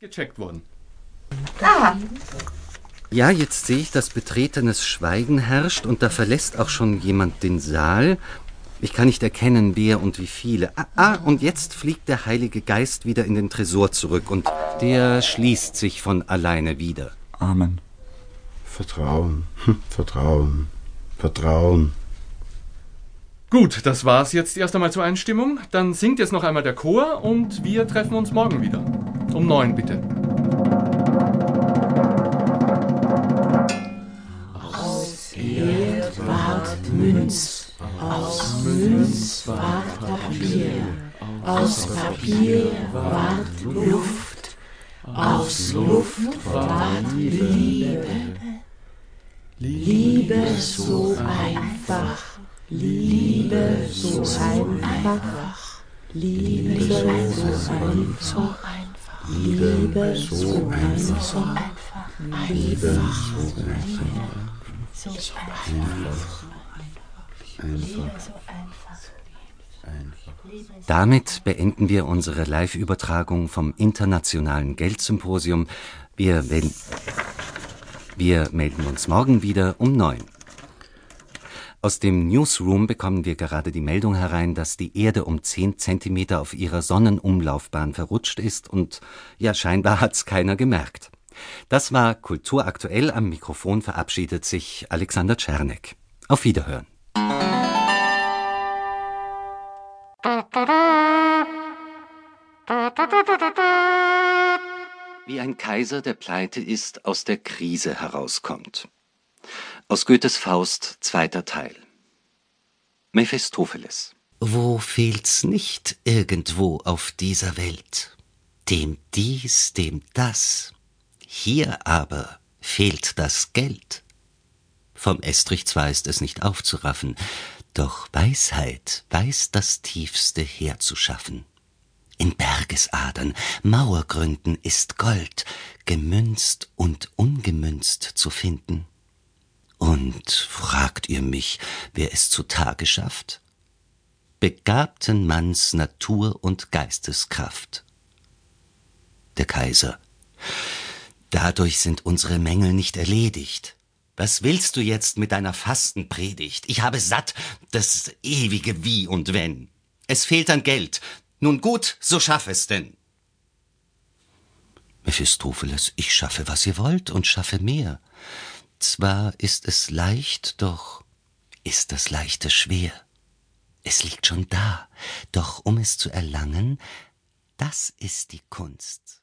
gecheckt worden. Ah, Ja, jetzt sehe ich, dass betretenes Schweigen herrscht und da verlässt auch schon jemand den Saal. Ich kann nicht erkennen, wer und wie viele. Ah, ah, und jetzt fliegt der Heilige Geist wieder in den Tresor zurück und der schließt sich von alleine wieder. Amen. Vertrauen, hm, Vertrauen, Vertrauen. Gut, das war's jetzt erst einmal zur Einstimmung. Dann singt jetzt noch einmal der Chor und wir treffen uns morgen wieder. Um neun bitte. ward Münz, aus Münz ward Papier, aus Papier ward Luft, aus Luft ward Liebe. Liebe so einfach, Liebe so einfach, Liebe so einfach, Liebe so einfach, Liebe so einfach. Damit beenden wir unsere Live-Übertragung vom Internationalen Geldsymposium. Wir, melden- wir melden uns morgen wieder um neun. Aus dem Newsroom bekommen wir gerade die Meldung herein, dass die Erde um 10 Zentimeter auf ihrer Sonnenumlaufbahn verrutscht ist und ja, scheinbar hat's keiner gemerkt. Das war Kulturaktuell. Am Mikrofon verabschiedet sich Alexander Czernek. Auf Wiederhören. Wie ein Kaiser, der pleite ist, aus der Krise herauskommt. Aus Goethes Faust, zweiter Teil. Mephistopheles. Wo fehlt's nicht irgendwo auf dieser Welt? Dem dies, dem das. Hier aber fehlt das Geld. Vom Estrich zwar ist es nicht aufzuraffen, doch Weisheit weiß das Tiefste herzuschaffen. In Bergesadern, Mauergründen ist Gold, gemünzt und ungemünzt zu finden. Und fragt ihr mich, wer es zutage schafft? Begabten Manns Natur und Geisteskraft. Der Kaiser. Dadurch sind unsere Mängel nicht erledigt. Was willst du jetzt mit deiner Fastenpredigt? Ich habe satt das ewige Wie und Wenn. Es fehlt an Geld. Nun gut, so schaff es denn. Mephistopheles, ich schaffe, was ihr wollt und schaffe mehr. Zwar ist es leicht, doch ist das Leichte schwer. Es liegt schon da, doch um es zu erlangen, das ist die Kunst.